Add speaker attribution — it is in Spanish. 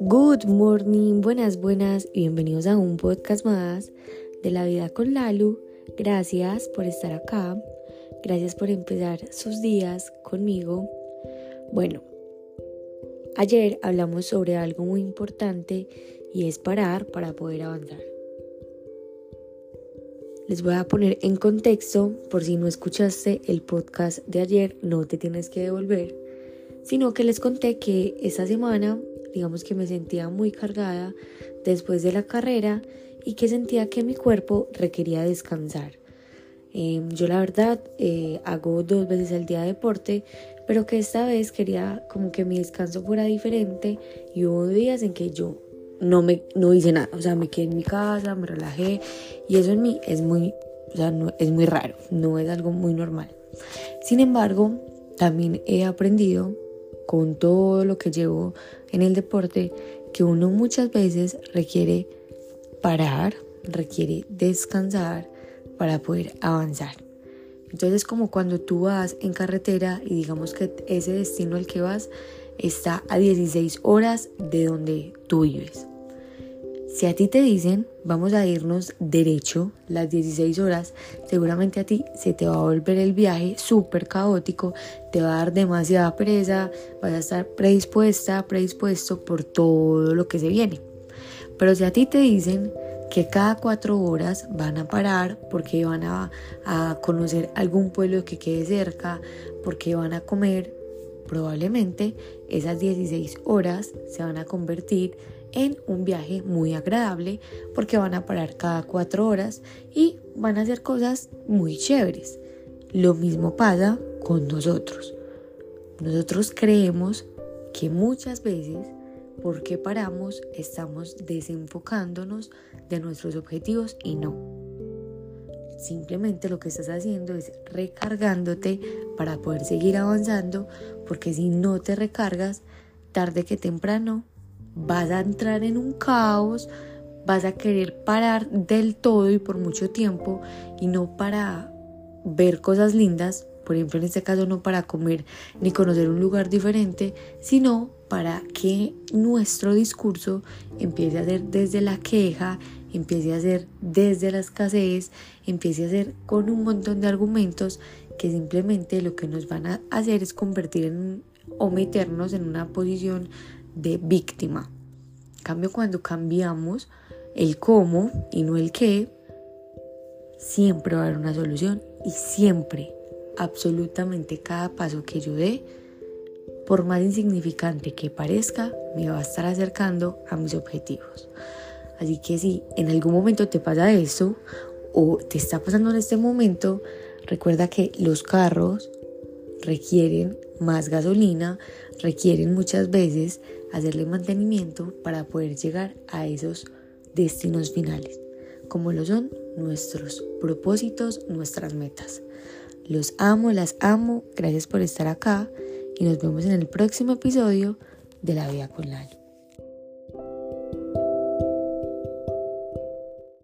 Speaker 1: Good morning, buenas, buenas y bienvenidos a un podcast más de la vida con Lalu. Gracias por estar acá, gracias por empezar sus días conmigo. Bueno, ayer hablamos sobre algo muy importante y es parar para poder avanzar. Les voy a poner en contexto, por si no escuchaste el podcast de ayer, no te tienes que devolver, sino que les conté que esta semana, digamos que me sentía muy cargada después de la carrera y que sentía que mi cuerpo requería descansar. Em, yo la verdad eh, hago dos veces al día deporte, pero que esta vez quería como que mi descanso fuera diferente y hubo días en que yo no me no hice nada, o sea, me quedé en mi casa, me relajé y eso en mí es muy, o sea, no, es muy raro, no es algo muy normal. Sin embargo, también he aprendido con todo lo que llevo en el deporte que uno muchas veces requiere parar, requiere descansar para poder avanzar. Entonces como cuando tú vas en carretera y digamos que ese destino al que vas está a 16 horas de donde tú vives. Si a ti te dicen, vamos a irnos derecho las 16 horas, seguramente a ti se te va a volver el viaje súper caótico, te va a dar demasiada pereza, vas a estar predispuesta, predispuesto por todo lo que se viene. Pero si a ti te dicen que cada cuatro horas van a parar porque van a, a conocer algún pueblo que quede cerca, porque van a comer, probablemente esas 16 horas se van a convertir en un viaje muy agradable porque van a parar cada cuatro horas y van a hacer cosas muy chéveres. Lo mismo pasa con nosotros. Nosotros creemos que muchas veces porque paramos estamos desenfocándonos de nuestros objetivos y no. Simplemente lo que estás haciendo es recargándote para poder seguir avanzando porque si no te recargas, tarde que temprano vas a entrar en un caos, vas a querer parar del todo y por mucho tiempo y no para ver cosas lindas, por ejemplo en este caso no para comer ni conocer un lugar diferente, sino para que nuestro discurso empiece a ser desde la queja, empiece a ser desde la escasez, empiece a ser con un montón de argumentos que simplemente lo que nos van a hacer es convertir o meternos en una posición de víctima. En cambio, cuando cambiamos el cómo y no el qué, siempre va a haber una solución y siempre, absolutamente cada paso que yo dé, por más insignificante que parezca, me va a estar acercando a mis objetivos. Así que si en algún momento te pasa eso o te está pasando en este momento, recuerda que los carros requieren más gasolina, requieren muchas veces hacerle mantenimiento para poder llegar a esos destinos finales, como lo son nuestros propósitos, nuestras metas. Los amo, las amo, gracias por estar acá y nos vemos en el próximo episodio de La Vida con Lalo.